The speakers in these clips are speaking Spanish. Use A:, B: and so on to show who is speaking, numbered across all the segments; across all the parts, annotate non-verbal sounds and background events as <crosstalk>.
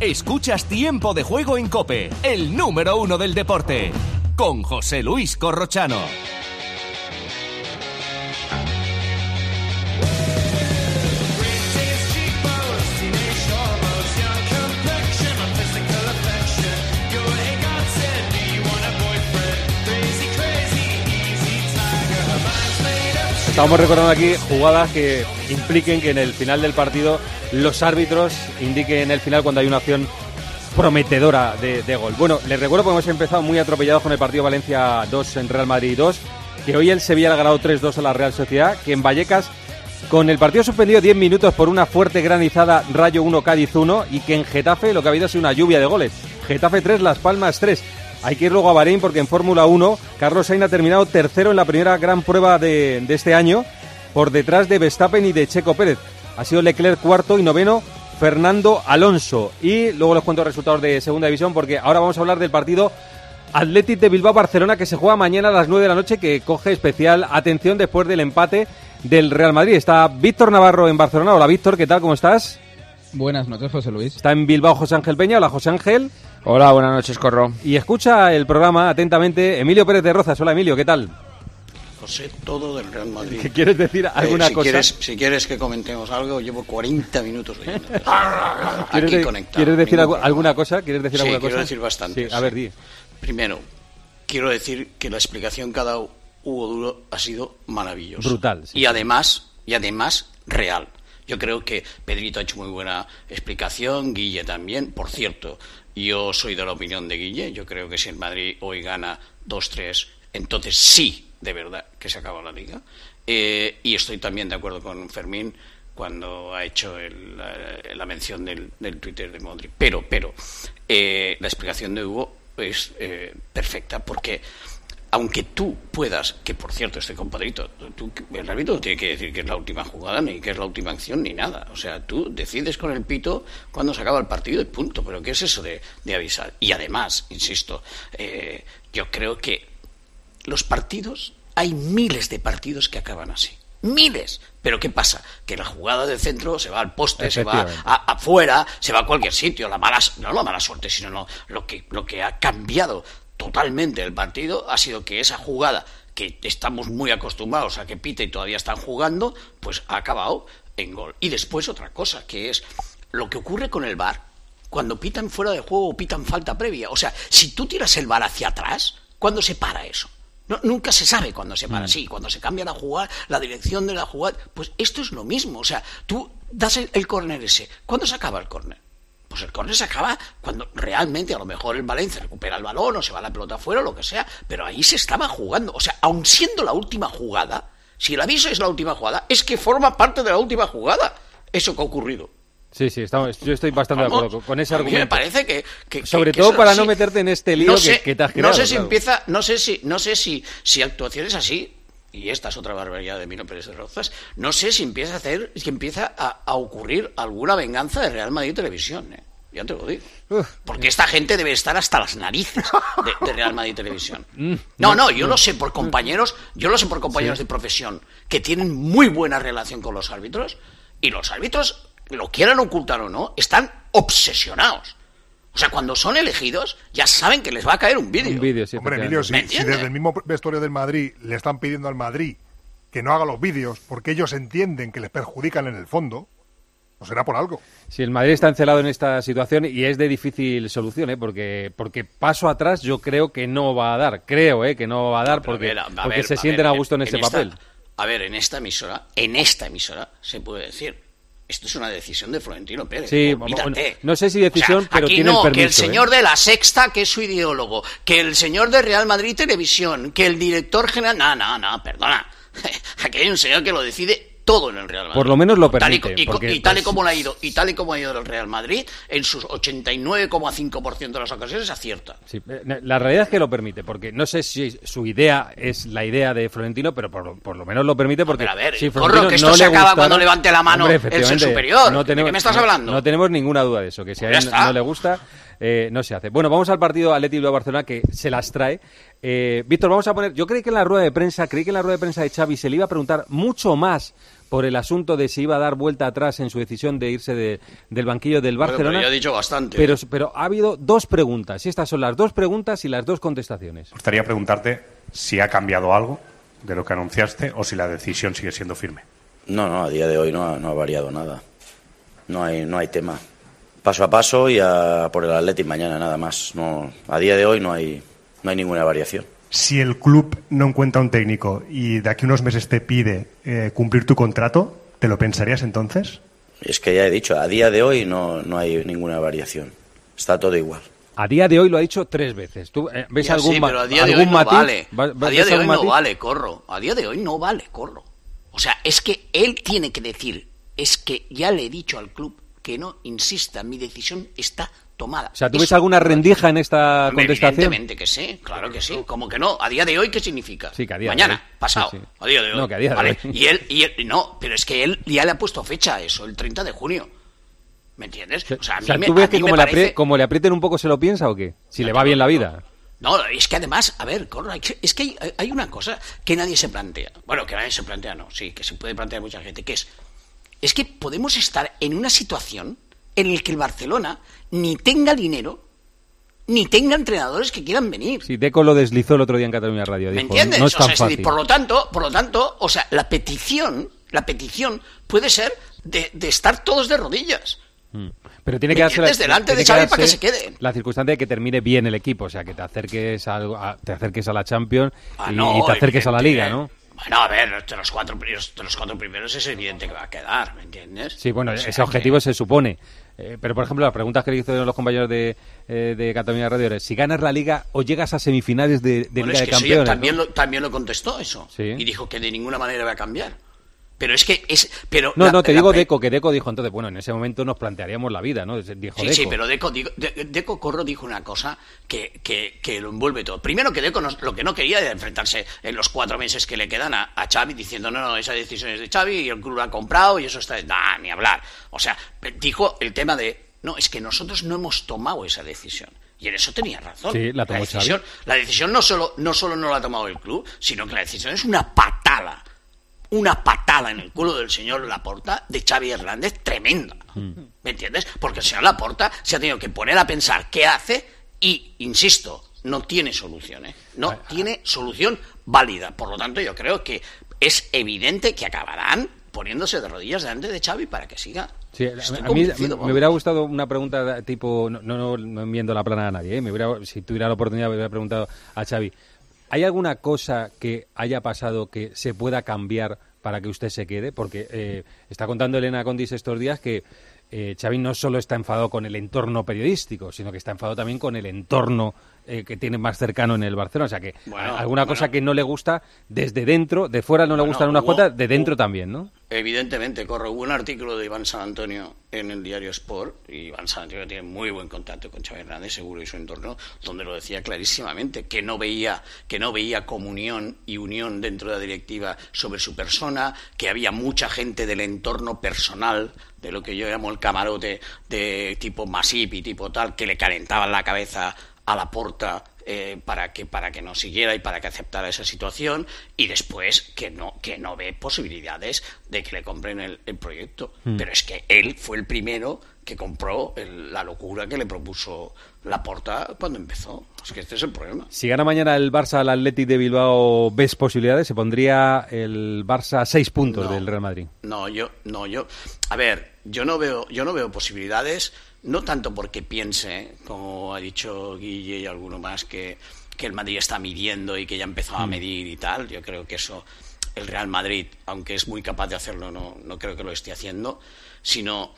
A: Escuchas Tiempo de Juego en Cope, el número uno del deporte, con José Luis Corrochano.
B: Estamos recordando aquí jugadas que impliquen que en el final del partido los árbitros indiquen el final cuando hay una acción prometedora de, de gol. Bueno, les recuerdo que hemos empezado muy atropellados con el partido Valencia 2 en Real Madrid 2, que hoy el Sevilla ha ganado 3-2 a la Real Sociedad, que en Vallecas con el partido suspendido 10 minutos por una fuerte granizada Rayo 1 Cádiz 1 y que en Getafe lo que ha habido ha sido una lluvia de goles. Getafe 3, Las Palmas 3. Hay que ir luego a Bahrein porque en Fórmula 1 Carlos Sainz ha terminado tercero en la primera gran prueba de, de este año por detrás de Verstappen y de Checo Pérez. Ha sido Leclerc cuarto y noveno Fernando Alonso. Y luego les cuento los resultados de segunda división porque ahora vamos a hablar del partido Athletic de Bilbao-Barcelona que se juega mañana a las 9 de la noche que coge especial atención después del empate del Real Madrid. Está Víctor Navarro en Barcelona. Hola Víctor, ¿qué tal? ¿Cómo estás?
C: Buenas noches, José Luis.
B: Está en Bilbao José Ángel Peña. Hola José Ángel.
D: Hola, buenas noches, Corro.
B: Y escucha el programa atentamente Emilio Pérez de Rozas. Hola Emilio, ¿qué tal?
E: José, todo del Real Madrid.
B: ¿Qué quieres decir alguna
E: Eh, si
B: cosa?
E: Quieres, si quieres que comentemos algo, llevo 40 minutos oyendo. <laughs>
B: ¿Quieres,
E: Aquí
B: de-
E: conectado.
B: ¿quieres decir
E: problema.
B: alguna cosa? ¿Quieres decir
E: Sí,
B: alguna
E: quiero
B: cosa?
E: decir bastante.
B: Sí, a ver, di.
E: Primero, quiero decir que la explicación que ha dado Hugo Duro ha sido maravillosa.
B: Brutal, sí,
E: y además, y además, real. Yo creo que Pedrito ha hecho muy buena explicación, Guille también. Por cierto, yo soy de la opinión de Guille. Yo creo que si el Madrid hoy gana 2-3, entonces sí, de verdad, que se acaba la liga. Eh, y estoy también de acuerdo con Fermín cuando ha hecho el- la, la mención del, del Twitter de Modric. Pero, pero, eh, la explicación de Hugo es eh, perfecta porque aunque tú puedas, que por cierto, este compadrito, tú, el árbitro no tiene que decir que es la última jugada, ni que es la última acción, ni nada. O sea, tú decides con el pito cuando se acaba el partido y punto. Pero ¿qué es eso de, de avisar? Y además, insisto, eh, yo creo que los partidos, hay miles de partidos que acaban así. Miles. Pero ¿qué pasa? Que la jugada del centro se va al poste, se va afuera, se va a cualquier sitio. La mala, no la mala suerte, sino lo, que, lo que ha cambiado totalmente el partido ha sido que esa jugada que estamos muy acostumbrados a que pite y todavía están jugando, pues ha acabado en gol. Y después otra cosa, que es lo que ocurre con el VAR cuando pitan fuera de juego o pitan falta previa. O sea, si tú tiras el VAR hacia atrás, ¿cuándo se para eso? No, nunca se sabe cuándo se para. Sí, cuando se cambia la jugada, la dirección de la jugada. Pues esto es lo mismo. O sea, tú das el, el córner ese. ¿Cuándo se acaba el córner? Pues el córner se acaba cuando realmente a lo mejor el Valencia recupera el balón o se va la pelota afuera o lo que sea. Pero ahí se estaba jugando. O sea, aun siendo la última jugada, si el aviso es la última jugada, es que forma parte de la última jugada. Eso que ha ocurrido.
B: Sí, sí, estamos, yo estoy bastante de acuerdo con, ese
E: a mí me
B: argumento.
E: parece que, que-
B: Sobre
E: que- que
B: todo
E: eso
B: para no meterte en este lío
E: No
B: que-
E: sé-
B: que te has creado,
E: No sé si
B: claro.
E: empieza, no sé si, no sé si, si actuaciones así, y esta es otra barbaridad de Mino Pérez de Rozas, no sé si empieza a hacer, si empieza a, a ocurrir alguna venganza de Real Madrid Televisión, ¿eh? Ya te lo digo. Porque esta gente debe estar hasta las narices de, de Real Madrid Televisión. <laughs>
B: Mm,
E: No, no, yo lo sé por compañeros, yo lo sé por compañeros de profesión que tienen muy buena relación con los árbitros y los árbitros, lo quieran ocultar o no, están obsesionados. O sea, cuando son elegidos, ya saben que les va a caer un vídeo.
B: Un vídeo, sí,
F: Hombre. Emilio, si,
E: ¿Me
F: si desde el mismo vestuario del Madrid le están pidiendo al Madrid que no haga los vídeos porque ellos entienden que les perjudican en el fondo, no será por algo.
B: Si el Madrid está encelado en esta situación y es de difícil solución, ¿eh? porque, porque paso atrás yo creo que no va a dar. Creo ¿eh? que no va a dar
E: a
B: porque,
E: ver, a- a
B: porque
E: ver,
B: se
E: a
B: sienten
E: ver,
B: a gusto en, ese
E: esta-
B: papel.
E: A ver, en esta emisora, en esta emisora, se puede decir, esto es una decisión de Florentino Pérez.
B: Sí, bueno, no sé si decisión,
E: O sea,
B: pero
E: aquí
B: tiene el
E: no, que el
B: ¿eh?
E: señor de la Sexta, que es su ideólogo, que el señor de Real Madrid Televisión, que el director general... No, no, no, perdona. <laughs> Aquí hay un señor que lo decide todo en el Real Madrid.
B: Por lo menos lo
E: Tal y,
B: permite,
E: y-
B: porque,
E: y tal y como lo ha ido, y tal y como ha ido el Real Madrid, en sus 89,5% de las ocasiones acierta.
B: Sí, eh, la realidad es que lo permite, porque no sé si su idea es la idea de Florentino, pero por, lo- por lo menos lo permite porque
E: a ver,
B: si
E: corro,
B: Florentino
E: que esto
B: no
E: se
B: le
E: acaba cuando levante la mano
B: Hombre,
E: el ser superior. ¿De
B: tenemos-
E: qué me estás
B: no-
E: hablando?
B: No, tenemos ninguna duda de eso, que si a
E: Pues
B: él
E: ya está.
B: no le gusta, eh, no se hace. Bueno, vamos al partido Atleti Bilbao-Barcelona que se las trae. Eh, Víctor, vamos a poner, yo creí que en la rueda de prensa, creí que en la rueda de prensa de Xavi se le iba a preguntar mucho más por el asunto de si iba a dar vuelta atrás en su decisión de irse de- del banquillo del
E: Bueno,
B: Barcelona.
E: pero ya ha dicho bastante.
B: Pero, pero ha habido dos preguntas. Y estas son las dos preguntas y las dos contestaciones.
D: Me gustaría preguntarte si ha cambiado algo de lo que anunciaste o si la decisión sigue siendo firme.
G: No, no, a día de hoy no ha, no ha variado nada. No hay, no hay tema. Paso a paso y a por el Athletic mañana, nada más. No, a día de hoy no hay, no hay ninguna variación.
D: Si el club no encuentra un técnico y de aquí a unos meses te pide eh, cumplir tu contrato, ¿te lo pensarías entonces?
G: Es que ya he dicho, a día de hoy no, no hay ninguna variación. Está todo igual.
B: A día de hoy lo ha dicho tres veces. ¿Tú eh, ves
E: Ya
B: algún,
E: sí, pero a día de
B: algún
E: hoy no vale.
B: ¿Va-
E: A día de hoy no vale, corro. A día de hoy no vale, corro. O sea, es que él tiene que decir, es que ya le he dicho al club que no insista, mi decisión está tomada.
B: O sea, ¿tú ves alguna rendija en esta contestación?
E: Evidentemente que sí, claro que sí. Como que no. ¿A día de hoy qué significa?
B: Sí, que a día de
E: Mañana,
B: hoy.
E: pasado.
B: Sí, sí.
E: A día de hoy.
B: No, que a día de
E: Vale.
B: hoy.
E: Y él, y él, no, pero es que él ya le ha puesto fecha a eso, el 30 de junio. ¿Me entiendes? O sea, a
B: O
E: mí
B: sea,
E: me-
B: ¿tú
E: a
B: ves que como
E: me
B: le, como aprieten un poco se lo piensa o qué? Si le va bien la vida.
E: No, es que además, a ver, es que hay, hay una cosa que nadie se plantea. Bueno, que nadie se plantea, no, sí, que se puede plantear mucha gente, que es, es que podemos estar en una situación en la que el Barcelona ni tenga dinero, ni tenga entrenadores que quieran venir.
B: Sí, Deco lo deslizó el otro día en Cataluña Radio.
E: ¿Me entiendes?
B: no es
E: O
B: tan
E: sea, es decir,
B: fácil.
E: por lo tanto, por lo tanto, o sea, la petición, la petición puede ser de, de estar todos de rodillas.
B: Pero tiene
E: ¿Me
B: que darse?
E: Delante de Xavi para que se quede.
B: La circunstancia de que termine bien el equipo, o sea, que te acerques a, te acerques a la Champions
E: Ah,
B: y,
E: no,
B: y te acerques a la Liga, ¿no?
E: Bueno, a ver, de los cuatro primeros, de los cuatro primeros es evidente que va a quedar, ¿me entiendes?
B: Sí, bueno,
E: O sea,
B: ese objetivo se supone. Eh, pero, por ejemplo, las preguntas que le hicieron los compañeros de, eh, de Cataluña Radio era si ganas la Liga o llegas a semifinales de, de
E: Bueno,
B: Liga
E: es
B: de
E: que eso ya
B: Campeones.
E: también,
B: ¿no?
E: lo, también lo contestó eso.
B: Sí.
E: Y dijo que de ninguna manera va a cambiar. Pero es que es. Pero
B: No,
E: la-
B: no, te
E: la
B: digo Deco, que Deco dijo entonces, bueno, en ese momento nos plantearíamos la vida, ¿no? Dijo
E: Sí,
B: Deco.
E: sí, pero Deco, digo- De- Deco Corro dijo una cosa que, que, que lo envuelve todo. Primero que Deco no- lo que no quería era enfrentarse en los cuatro meses que le quedan a, a Xavi diciendo, no, no, esa decisión es de Xavi y el club lo ha comprado y eso está... Nah, ni hablar. O sea, dijo el tema de, no, es que nosotros no hemos tomado esa decisión. Y en eso tenía razón.
B: Sí, la tomó
E: decisión, la decisión no solo, no solo no la ha tomado el club, sino que la decisión es una patada una patada en el culo del señor Laporta de Xavi Hernández tremenda. ¿Me entiendes? Porque el señor Laporta se ha tenido que poner a pensar qué hace y, insisto, no tiene solución. ¿eh? No tiene solución válida. Por lo tanto, yo creo que es evidente que acabarán poniéndose de rodillas delante de Xavi para que siga.
B: Sí, a- mí me, hubiera gustado una pregunta tipo, no, no, no, no enviando la plana a nadie, ¿eh? me hubiera, si tuviera la oportunidad me hubiera preguntado a Xavi, ¿hay alguna cosa que haya pasado que se pueda cambiar para que usted se quede? Porque eh, está contando Elena Condis estos días que eh, Xavi no solo está enfadado con el entorno periodístico, sino que está enfadado también con el entorno eh, que tiene más cercano en el Barcelona. O sea que
E: Bueno,
B: alguna cosa que no le gusta desde dentro, de fuera no le
E: Bueno,
B: gustan unas cuantas, de dentro
E: hubo-
B: también, ¿no?
E: Evidentemente, corre. Hubo un artículo de Iván San Antonio en el diario Sport, y Iván San Antonio tiene muy buen contacto con Xavi Hernández, seguro, y su entorno, donde lo decía clarísimamente, que no veía, que no veía comunión y unión dentro de la directiva sobre su persona, que había mucha gente del entorno personal, de lo que yo llamo el camarote de tipo Masip y tipo tal, que le calentaban la cabeza a la porta eh, para que para que no siguiera y para que aceptara esa situación y después que no que no ve posibilidades de que le compren el, el proyecto pero es que él fue el primero que compró el- la locura que le propuso la porta cuando empezó es que este es el problema
B: Si gana mañana el Barça al Athletic de Bilbao, ¿ves posibilidades? Se pondría el Barça a seis puntos
E: No.
B: del Real Madrid.
E: No, yo, no, yo. A ver, yo no veo, yo no veo posibilidades, no tanto porque piense, como ha dicho Guille y alguno más, que, que el Madrid está midiendo y que ya empezó a medir y tal. Yo creo que eso el Real Madrid, aunque es muy capaz de hacerlo, no, no creo que lo esté haciendo, sino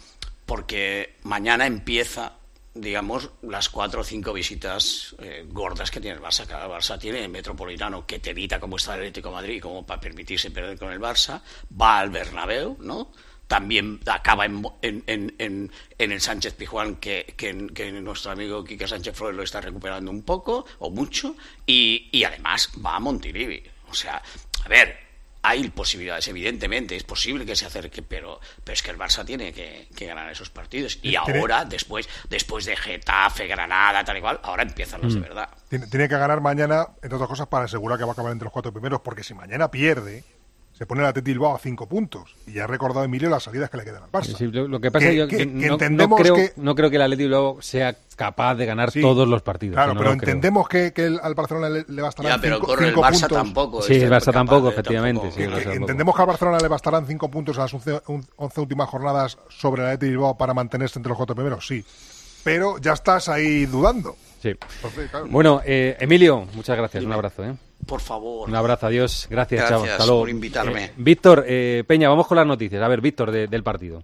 E: porque mañana empieza digamos, las cuatro o cinco visitas eh, gordas que tiene el Barça. Cada Barça tiene el Metropolitano, que te evita como está el Atlético de Madrid, como para permitirse perder con el Barça. Va al Bernabéu, ¿no? También acaba en, en, en, en el Sánchez Pijuán, que, que, nuestro amigo Quique Sánchez Flores lo está recuperando un poco o mucho. Y, y además va a Montilivi. O sea, a ver, hay posibilidades, evidentemente, es posible que se acerque, pero, pero es que el Barça tiene que, ganar esos partidos. Y ahora, después, después de Getafe, Granada, tal y cual, ahora empiezan los de mm. verdad.
H: Tiene, tiene, que ganar mañana, entre otras cosas, para asegurar que va a acabar entre los cuatro primeros, porque si mañana pierde, se pone el Atleti Bilbao a cinco puntos. Y ya ha recordado Emilio las salidas que le quedan al Barça.
B: lo, que pasa es que, no, creo, que, no creo que el Atleti Bilbao sea capaz de ganar todos los partidos.
H: Claro, pero entendemos que, al Barcelona le, bastarán
E: ya, pero
H: cinco,
E: el Barça tampoco.
B: Sí, el Barça tampoco, efectivamente.
H: entendemos que al Barcelona le bastarán cinco puntos a las once últimas jornadas sobre el Atleti Bilbao para mantenerse entre los cuatro primeros, sí. Pero ya estás ahí dudando.
B: Sí. Bueno, eh, Emilio, muchas gracias. Un abrazo. ¿eh?
E: Por favor.
B: Un abrazo, adiós. Gracias,
E: Gracias por invitarme.
B: Eh, Víctor, eh, Peña, vamos con las noticias. A ver, Víctor, del partido.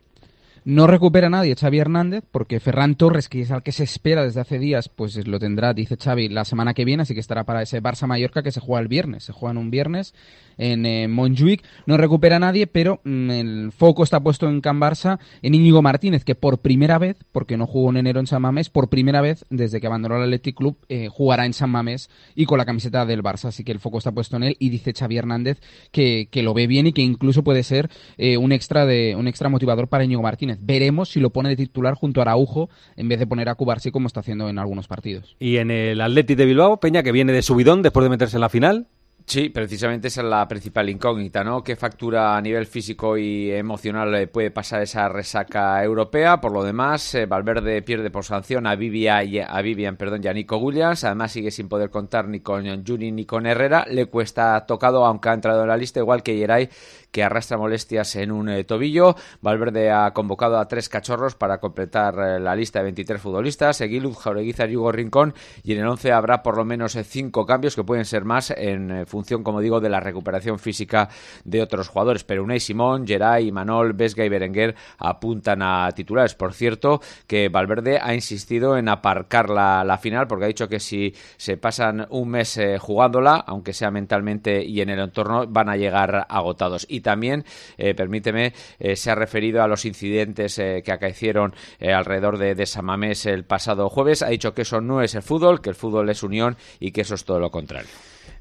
C: No recupera nadie Xavi Hernández porque Ferran Torres, que es al que se espera desde hace días, pues lo tendrá, dice Xavi, la semana que viene, así que estará para ese Barça-Mallorca que se juega el viernes. Se juega en un viernes en eh, Montjuic. No recupera nadie, pero mm, el foco está puesto en Can Barça, en Íñigo Martínez, que por primera vez, porque no jugó en enero en San Mamés, por primera vez desde que abandonó el Athletic Club, eh, jugará en San Mamés y con la camiseta del Barça. Así que el foco está puesto en él y dice Xavi Hernández que, que lo ve bien y que incluso puede ser eh, un extra de un extra motivador para Íñigo Martínez. Veremos si lo pone de titular junto a Araujo en vez de poner a Cubarsi como está haciendo en algunos partidos.
B: Y en el Athletic de Bilbao, Peña, que viene de subidón después de meterse en la final.
G: Sí, precisamente esa es la principal incógnita, ¿no? ¿Qué factura a nivel físico y emocional puede pasar esa resaca europea? Por lo demás, eh, Valverde pierde por sanción a, Vivian, a Vivian, perdón, y a Nico Williams. Además, sigue sin poder contar ni con Juni ni con Herrera. Le cuesta tocado, aunque ha entrado en la lista, igual que Yeray, que arrastra molestias en un eh, tobillo. Valverde ha convocado a tres cachorros para completar eh, la lista de 23 futbolistas. Eguiluz, Jaureguizar y Hugo Rincón. Y en el 11 habrá por lo menos eh, cinco cambios que pueden ser más en función, como digo, de la recuperación física de otros jugadores. Pero Unai Simón, Geray, Manol, Vesga y Berenguer apuntan a titulares. Por cierto, que Valverde ha insistido en aparcar la, final porque ha dicho que si se pasan un mes jugándola, aunque sea mentalmente y en el entorno, van a llegar agotados también, eh, permíteme, eh, se ha referido a los incidentes eh, que acaecieron alrededor de, de Samamés el pasado jueves. Ha dicho que eso no es el fútbol, que el fútbol es unión y que eso es todo lo contrario.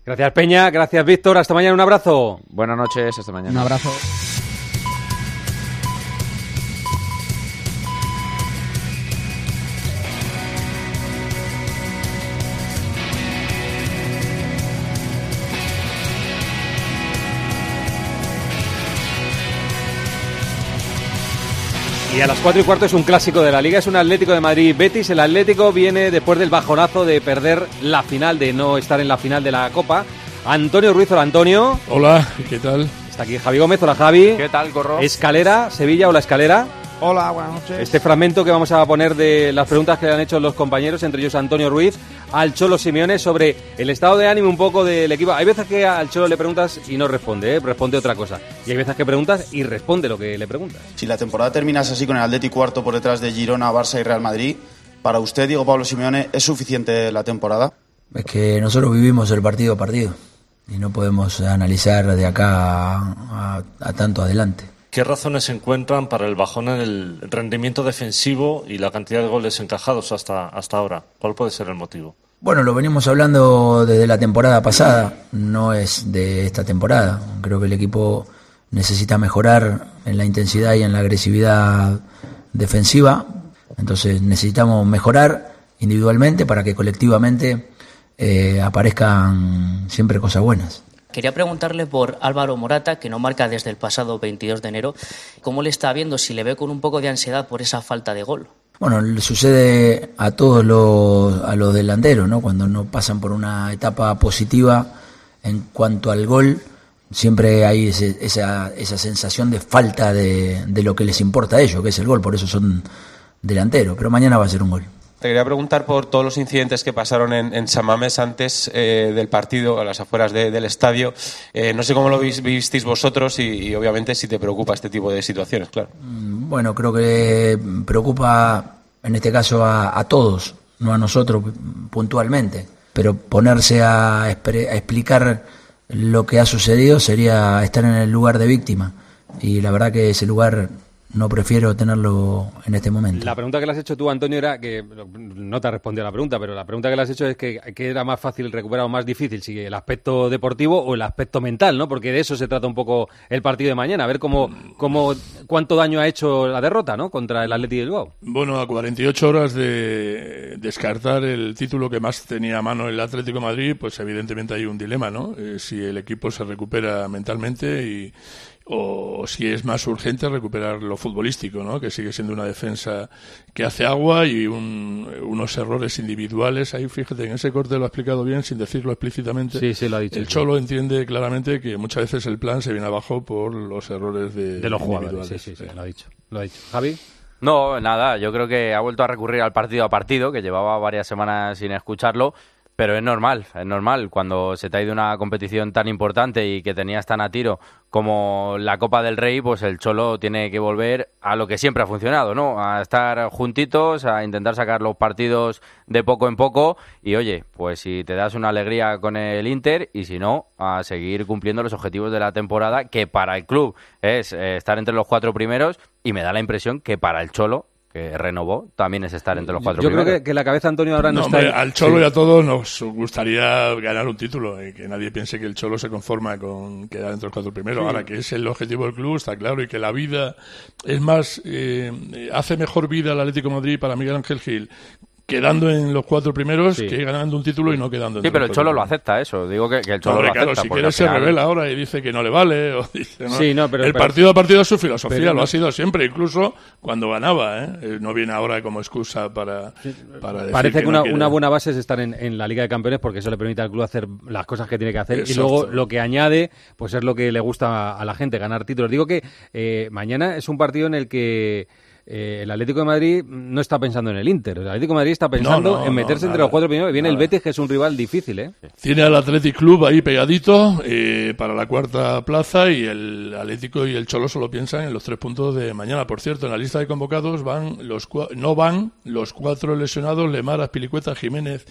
B: Gracias Peña, gracias Víctor, hasta mañana, un abrazo.
G: Buenas noches, hasta mañana.
C: Un abrazo.
B: Y a las 4 y cuarto es un clásico de la Liga, es un Atlético de Madrid-Betis. El Atlético viene después del bajonazo de perder la final, de no estar en la final de la Copa. Antonio Ruiz, hola Antonio.
A: Hola, ¿qué tal?
B: Está aquí Javi Gómez, hola Javi.
I: ¿Qué tal, Corro?
B: Escalera, Sevilla, hola Escalera.
J: Hola, buenas noches.
B: Este fragmento que vamos a poner de las preguntas que le han hecho los compañeros, entre ellos Antonio Ruiz, al Cholo Simeone sobre el estado de ánimo un poco del equipo. Hay veces que al Cholo le preguntas y no responde, ¿eh? responde otra cosa. Y hay veces que preguntas y responde lo que le preguntas.
K: Si la temporada terminas así con el Atleti cuarto por detrás de Girona, Barça y Real Madrid, para usted, Diego Pablo Simeone, ¿es suficiente la temporada?
L: Es que nosotros vivimos el partido a partido y no podemos analizar de acá a tanto adelante.
A: ¿Qué razones se encuentran para el bajón en el rendimiento defensivo y la cantidad de goles encajados hasta, hasta ahora? ¿Cuál puede ser el motivo?
L: Bueno, lo venimos hablando desde la temporada pasada, no es de esta temporada. Creo que el equipo necesita mejorar en la intensidad y en la agresividad defensiva, entonces necesitamos mejorar individualmente para que colectivamente eh, aparezcan siempre cosas buenas.
M: Quería preguntarle por Álvaro Morata, que no marca desde el pasado 22 de enero. ¿Cómo le está viendo? Si le ve con un poco de ansiedad por esa falta de gol.
L: Bueno, le sucede a todos los, a los delanteros, ¿no? Cuando no pasan por una etapa positiva en cuanto al gol, siempre hay esa, esa sensación de falta de lo que les importa a ellos, que es el gol, por eso son delanteros. Pero mañana va a ser un gol.
I: Quería preguntar por todos los incidentes que pasaron en, en Samames antes eh, del partido, a las afueras del estadio. Eh, no sé cómo lo visteis vosotros y, obviamente si te preocupa este tipo de situaciones, claro.
L: Mm, bueno, creo que preocupa en este caso a, todos, no a nosotros puntualmente, pero ponerse a explicar lo que ha sucedido sería estar en el lugar de víctima y la verdad que ese lugar no prefiero tenerlo en este momento.
B: La pregunta que le has hecho tú, Antonio, era que no te ha respondido a la pregunta, pero la pregunta que le has hecho es que, era más fácil recuperar o más difícil, si el aspecto deportivo o el aspecto mental, ¿no? Porque de eso se trata un poco el partido de mañana, a ver cómo, cómo cuánto daño ha hecho la derrota, ¿no? Contra el Atleti Bilbao.
F: Bueno, a 48 horas de descartar el título que más tenía a mano el Atlético Madrid, pues evidentemente hay un dilema, ¿no? Eh, si el equipo se recupera mentalmente y o si es más urgente recuperar lo futbolístico, ¿no? que sigue siendo una defensa que hace agua y unos errores individuales. Ahí, fíjate, en ese corte lo ha explicado bien sin decirlo explícitamente.
B: Sí, sí, lo ha dicho.
F: El Cholo entiende claramente que muchas veces el plan se viene abajo por los errores de,
B: de los jugadores. Sí, sí, sí, lo ha dicho. Lo ha dicho. Javi.
N: No, nada, yo creo que ha vuelto a recurrir al partido a partido, que llevaba varias semanas sin escucharlo, pero es normal, es normal. Cuando se te ha ido una competición tan importante y que tenías tan a tiro como la Copa del Rey, pues el Cholo tiene que volver a lo que siempre ha funcionado, ¿no? A estar juntitos, a intentar sacar los partidos de poco en poco y oye, pues si te das una alegría con el Inter y si no, a seguir cumpliendo los objetivos de la temporada que para el club es eh, estar entre los cuatro primeros y me da la impresión que para el Cholo que renovó, también es estar entre los cuatro
B: Yo
N: creo
B: que, la cabeza Antonio ahora no, está...
F: al Cholo y a todos nos gustaría ganar un título y que nadie piense que el Cholo se conforma con quedar entre los cuatro primeros. Ahora que es el objetivo del club, está claro, y que la vida es más... Eh, hace mejor vida el Atlético Madrid para Miguel Ángel Gil quedando en los cuatro primeros que ganando un título y no quedando en
N: Sí, pero el Cholo lo acepta eso. Digo que, el Cholo lo acepta.
F: Si quiere se revela ahora y dice que no le vale. O <laughs> dice, ¿no? el partido a partido es su filosofía, lo ha sido siempre, incluso cuando ganaba. ¿eh? ¿eh? No viene ahora como excusa para, para decir
B: Parece que,
F: una,
B: una, buena base es estar en, la Liga de Campeones porque eso le permite al club hacer las cosas que tiene que hacer. Y luego lo que añade, pues es lo que le gusta a, la gente, ganar títulos. Digo que eh, mañana es un partido en el que eh, el Atlético de Madrid no está pensando en el Inter. El Atlético de Madrid está pensando en meterse entre los cuatro primeros. Viene el Betis, que es un rival difícil, ¿eh?
F: Tiene al Athletic Club ahí pegadito eh, para la cuarta plaza y el Atlético y el Cholo solo piensan en los tres puntos de mañana. Por cierto, en la lista de convocados van los no van los cuatro lesionados, Lemar, Pilicueta, Jiménez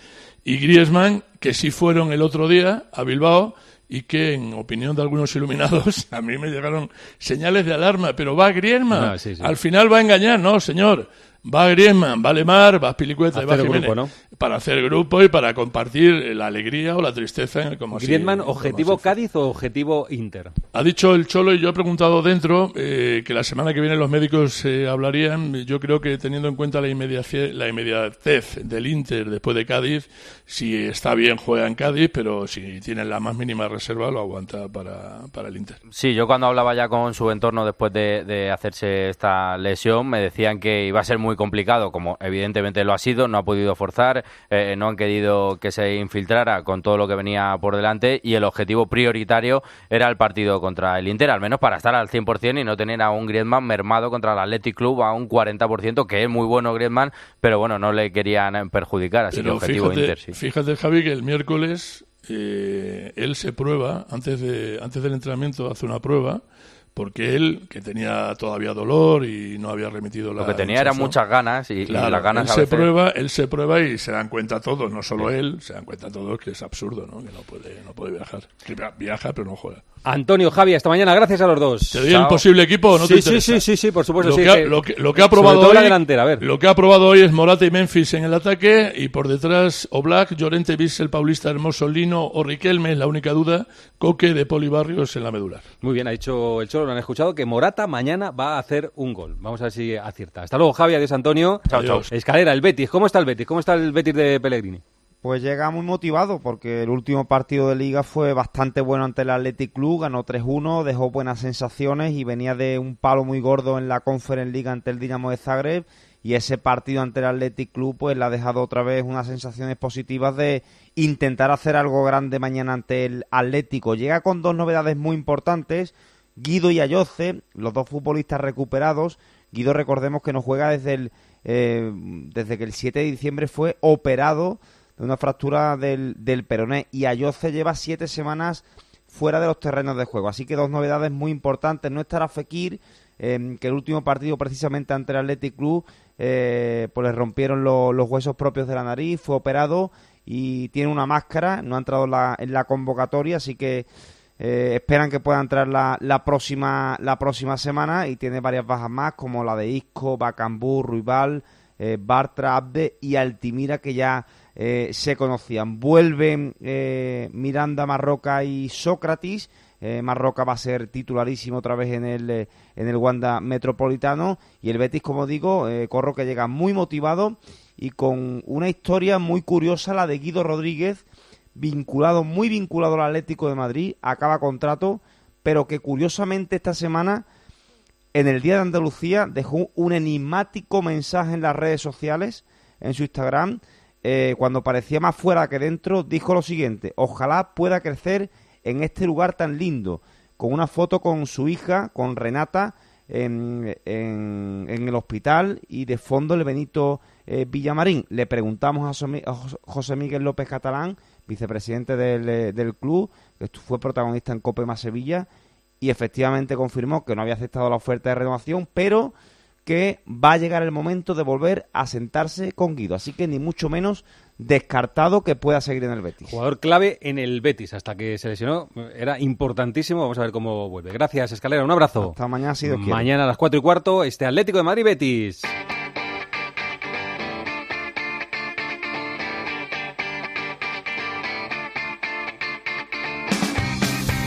F: y Griezmann, que sí fueron el otro día a Bilbao y que, en opinión de algunos iluminados, <laughs> a mí me llegaron señales de alarma, pero va Griezmann, ah, al final va a engañar, no, señor, va Griezmann, va Lemar, va Pilicueta y va Jiménez. Para hacer grupo y para compartir la alegría o la tristeza. Como
B: Griezmann, ¿objetivo Cádiz o objetivo Inter?
F: Ha dicho el Cholo y yo he preguntado dentro eh, que la semana que viene los médicos eh, hablarían. Yo creo que teniendo en cuenta la, la inmediatez del Inter después de Cádiz, si está bien juega en Cádiz, pero si tiene la más mínima reserva lo aguanta para, para el Inter.
N: Sí, yo cuando hablaba ya con su entorno después de, de hacerse esta lesión me decían que iba a ser muy complicado, como evidentemente lo ha sido, no ha podido forzar, eh, no han querido que se infiltrara con todo lo que venía por delante y el objetivo prioritario era el partido contra el Inter, al menos para estar al 100% y no tener a un Griezmann mermado contra el Athletic Club a un 40%, que es muy bueno Griezmann, pero bueno, no le querían perjudicar, así que objetivo Inter, sí.
F: Fíjate, Javi, que el miércoles eh, él se prueba, antes, de, antes del entrenamiento hace una prueba, porque él, que tenía todavía dolor y no había remitido la...
N: Lo que tenía eran muchas ganas y, las ganas
F: él se prueba Él se prueba y se dan cuenta todos, no solo él, se dan cuenta todos que es absurdo, ¿no? Que no puede, no puede viajar. Que viaja pero no juega.
B: Antonio, Javi, hasta mañana. Gracias a los dos.
F: ¿Te doy el posible equipo no
B: sí,
F: sí,
B: sí, sí, sí, por supuesto.
F: Lo,
B: sí,
F: que, ha, lo, que, ha probado hoy,
B: la delantera, a ver.
F: Lo que ha probado hoy es Morata y Memphis en el ataque y por detrás Oblak, Llorente, Bissell, Paulista, Hermoso, Lino o Riquelme, la única duda, Coque de Polibarrios en la medular.
B: Muy bien, ha dicho el Cholo, lo han escuchado, que Morata mañana va a hacer un gol. Vamos a ver si acierta. Hasta luego, Javi, adiós, Antonio.
N: Chao, chao.
B: Escalera, el Betis. ¿Cómo está el Betis? ¿Cómo está el Betis de Pellegrini?
J: Pues llega muy motivado porque el último partido de liga fue bastante bueno ante el Athletic Club, ganó 3-1, dejó buenas sensaciones y venía de un palo muy gordo en la Conference League ante el Dinamo de Zagreb y ese partido ante el Athletic Club pues le ha dejado otra vez unas sensaciones positivas de intentar hacer algo grande mañana ante el Atlético. Llega con dos novedades muy importantes, Guido y Ayoce, los dos futbolistas recuperados. Guido recordemos que no juega desde el eh, desde que el 7 de diciembre fue operado de una fractura del, del peroné. Y Ayoce lleva siete semanas fuera de los terrenos de juego. Así que dos novedades muy importantes. No estará Fekir, em, que el último partido precisamente ante el Athletic Club eh, pues le rompieron los huesos propios de la nariz, fue operado y tiene una máscara, no ha entrado en la, en la convocatoria, así que eh, esperan que pueda entrar la, la, próxima, la próxima semana y tiene varias bajas más como la de Isco, Bacambú, Ruibal, eh, Bartra, Abde y Altimira que ya eh, se conocían. Vuelven Miranda, Marroca y Sócrates. Marroca va a ser titularísimo otra vez en el, en el Wanda Metropolitano. Y el Betis, como digo, corro que llega muy motivado y con una historia muy curiosa, la de Guido Rodríguez, vinculado, muy vinculado al Atlético de Madrid, acaba contrato, pero que curiosamente esta semana, en el Día de Andalucía, dejó un enigmático mensaje en las redes sociales, en su Instagram, eh, cuando parecía más fuera que dentro, dijo lo siguiente, ojalá pueda crecer en este lugar tan lindo, con una foto con su hija, con Renata, en, el hospital y de fondo el Benito eh, Villamarín. Le preguntamos a José Miguel López Catalán, vicepresidente del, eh, del club, que fue protagonista en Copema Sevilla, y efectivamente confirmó que no había aceptado la oferta de renovación, pero que va a llegar el momento de volver a sentarse con Guido. Así que ni mucho menos descartado que pueda seguir en el Betis.
B: Jugador clave en el Betis hasta que se lesionó. Era importantísimo. Vamos a ver cómo vuelve. Gracias, Escalera. Un abrazo.
J: Hasta mañana, si Dios
B: Mañana a las cuatro y cuarto, este Atlético de Madrid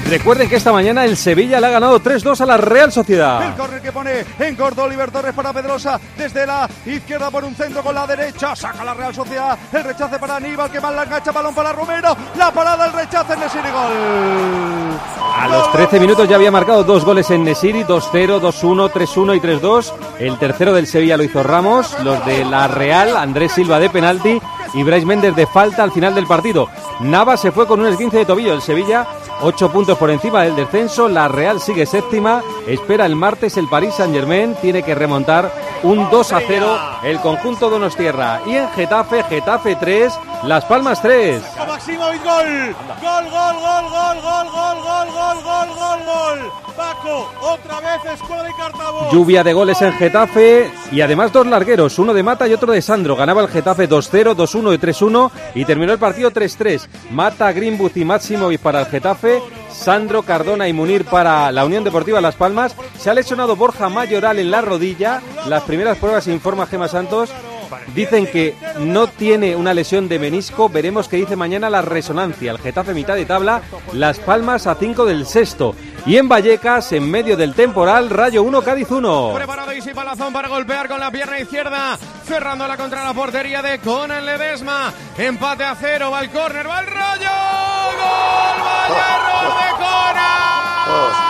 B: Recuerden que esta mañana el Sevilla le ha ganado 3-2 a la Real Sociedad.
O: El corner que pone en corto Oliver Torres para Pedrosa desde la izquierda por un centro con la derecha. Saca la Real Sociedad. El rechace para Aníbal que va la engancha. Balón para Romero. La parada, el rechace en Nesiri. Gol.
B: A los 13 minutos ya había marcado dos goles en Nesiri: 2-0, 2-1, 3-1 y 3-2. El tercero del Sevilla lo hizo Ramos. Los de la Real, Andrés Silva de penalti y Brais Méndez de falta al final del partido. Nava se fue con un esguince de tobillo. El Sevilla, 8 puntos por encima del descenso. La Real sigue séptima. Espera el martes el París Saint Germain. Tiene que remontar un 2 a 0 el conjunto Donostierra. Y en Getafe, Getafe 3, Las Palmas 3.
O: Maximovic, gol. Gol, gol, gol, gol, gol, gol, gol, gol, gol, gol, gol. Paco, otra vez escuadra y cartabón.
B: Lluvia de goles en Getafe y además dos largueros, uno de Mata y otro de Sandro. Ganaba el Getafe 2-0, 2-1 y 3-1 y terminó el partido 3-3. Mata, Greenwood y Maximovic para el Getafe. Sandro Cardona y Munir para la Unión Deportiva Las Palmas. Se ha lesionado Borja Mayoral en la rodilla. Las primeras pruebas informa Gema Santos Dicen que no tiene una lesión de menisco. Veremos qué dice mañana la resonancia. El Getafe mitad de tabla, Las Palmas a 5 del sexto. Y en Vallecas, en medio del temporal, Rayo 1, Cádiz 1.
O: Preparado y Palazón para golpear con la pierna izquierda. Cerrándola contra la portería de Conan Ledesma. Empate a cero, va el córner, va el Rayo. ¡Gol! ¡Vaya de Conan!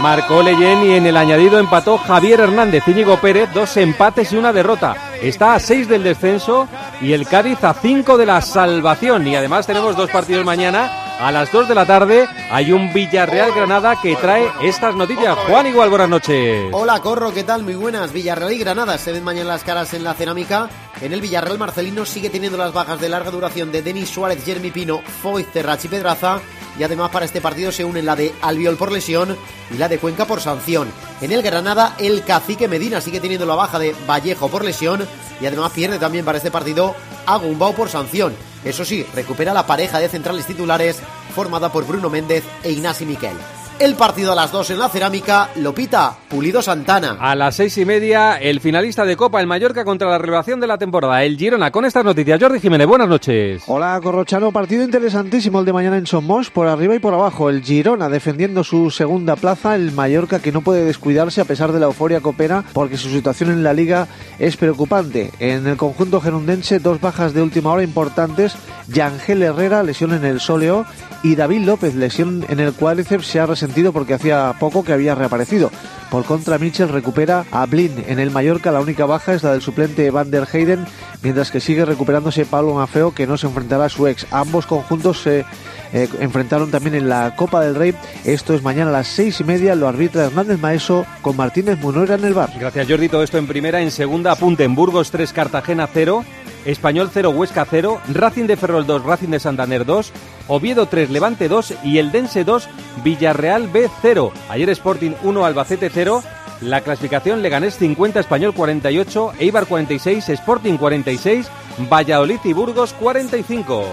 B: Marcó Leyen y en el añadido empató Javier Hernández, Íñigo Pérez, dos empates y una derrota. Está a seis del descenso y el Cádiz a cinco de la salvación. Y además tenemos dos partidos mañana. A las dos de la tarde hay un Villarreal Granada que trae estas noticias. Juan Igual, buenas noches.
P: Hola Corro, ¿qué tal? Muy buenas. Villarreal y Granada se ven mañana las caras en la cerámica. En el Villarreal Marcelino sigue teniendo las bajas de larga duración de Denis Suárez, Jeremy Pino, Foy, Terrachi Pedraza y además para este partido se unen la de Albiol por lesión y la de Cuenca por sanción. En el Granada, el cacique Medina sigue teniendo la baja de Vallejo por lesión y además pierde también para este partido a Gumbao por sanción. Eso sí, recupera la pareja de centrales titulares formada por Bruno Méndez e Ignasi Miquel. El partido a las 2 en la cerámica Lopita, Pulido Santana.
B: A las seis y media, el finalista de Copa, el Mallorca, contra la revelación de la temporada, el Girona. Con estas noticias, Jordi Jiménez, buenas noches.
Q: Hola, Corrochano. Partido interesantísimo el de mañana en Somos, por arriba y por abajo. El Girona defendiendo su segunda plaza, el Mallorca que no puede descuidarse a pesar de la euforia copera, porque su situación en la liga es preocupante. En el conjunto gerundense, dos bajas de última hora importantes. Yangel Herrera, lesión en el sóleo, y David López, lesión en el cuádriceps, se ha resentido porque hacía poco que había reaparecido. Por contra, Mitchell recupera a Blin en el Mallorca. La única baja es la del suplente Van der Heyden, mientras que sigue recuperándose Pablo Mafeo, que no se enfrentará a su ex. Ambos conjuntos se eh, enfrentaron también en la Copa del Rey. Esto es mañana a las seis y media. Lo arbitra Hernández Maeso con Martínez Munuera en el bar.
B: Gracias, Jordi. Todo esto en primera. En segunda, apunte en Burgos 3, Cartagena 0. Español 0, Huesca 0, Racing de Ferrol 2, Racing de Santander 2, Oviedo 3, Levante 2 y el Dense 2, Villarreal B 0. Ayer Sporting 1, Albacete 0. La clasificación Leganés 50, Español 48, Eibar 46, Sporting 46, Valladolid y Burgos 45.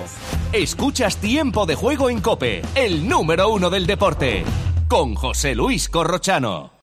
A: Escuchas Tiempo de Juego en Cope, el número uno del deporte, con José Luis Corrochano.